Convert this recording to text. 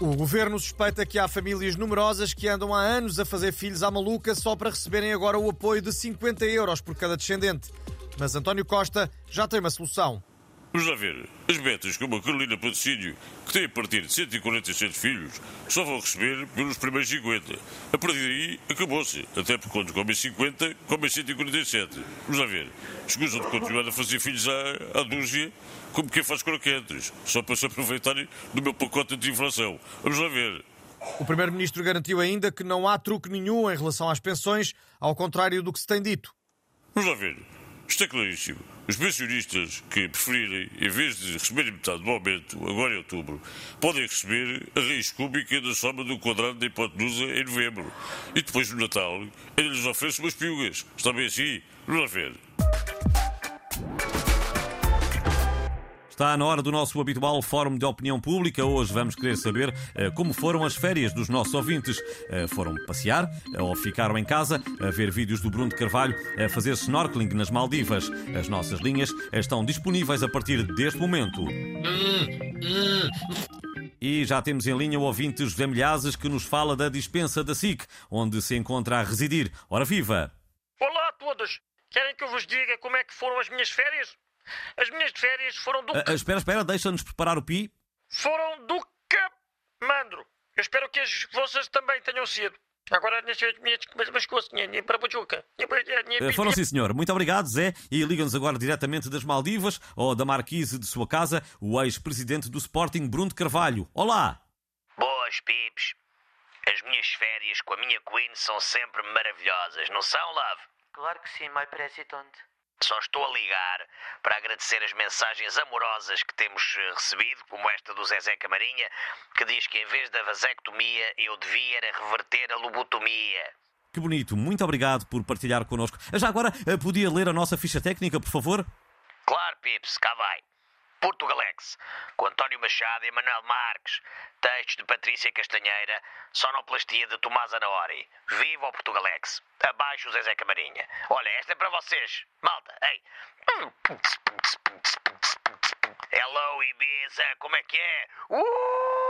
O governo suspeita que há famílias numerosas que andam há anos a fazer filhos à maluca só para receberem agora o apoio de 50 euros por cada descendente. Mas António Costa já tem uma solução. Vamos lá ver. As betas como a Carolina Patrocínio, que tem a partir de 147 filhos, só vão receber pelos primeiros 50. A partir daí, acabou-se. Até porque quando comem 50, comem 147. Vamos lá ver. Escusam de continuar a fazer filhos à, à dúzia, como quem faz croquetes, só para se aproveitarem do meu pacote de inflação. Vamos lá ver. O Primeiro-Ministro garantiu ainda que não há truque nenhum em relação às pensões, ao contrário do que se tem dito. Vamos lá ver. É claríssimo. Os pensionistas que preferirem, em vez de receberem metade do aumento, agora em outubro, podem receber a raiz cúbica da soma do quadrado da hipotenusa em novembro. E depois, no Natal, ele lhes oferece umas piugas. Está bem assim? Vamos lá ver. Está na hora do nosso habitual Fórum de Opinião Pública. Hoje vamos querer saber eh, como foram as férias dos nossos ouvintes. Eh, foram passear eh, ou ficaram em casa a ver vídeos do Bruno de Carvalho a fazer snorkeling nas Maldivas. As nossas linhas estão disponíveis a partir deste momento. E já temos em linha o ouvinte José Milhazes que nos fala da dispensa da SIC, onde se encontra a residir. Ora viva! Olá a todos! Querem que eu vos diga como é que foram as minhas férias? As minhas férias foram do... Ah, espera, espera, deixa-nos preparar o pi. Foram do Mandro. Eu espero que as vossas também tenham sido. Agora, nas minhas mas coisas, para Bujuca. Ah, foram sim, senhor. Muito obrigado, Zé. E ligam-nos agora diretamente das Maldivas ou da marquise de sua casa, o ex-presidente do Sporting, Bruno de Carvalho. Olá! Boas, pips. As minhas férias com a minha Queen são sempre maravilhosas, não são, Love? Claro que sim, my president. Só estou a ligar para agradecer as mensagens amorosas que temos eh, recebido, como esta do Zezé Camarinha, que diz que em vez da vasectomia eu devia reverter a lobotomia. Que bonito, muito obrigado por partilhar connosco. Já agora, eh, podia ler a nossa ficha técnica, por favor? Claro, Pips, cá vai. Portugalex, com António Machado e Manuel Marques. Textos de Patrícia Castanheira, sonoplastia de Tomás Anaori. Viva o Portugalex! Abaixo o Zezé Camarinha. Olha, esta é para vocês. Malta, ei! Hello, Ibiza, como é que é? Uhul!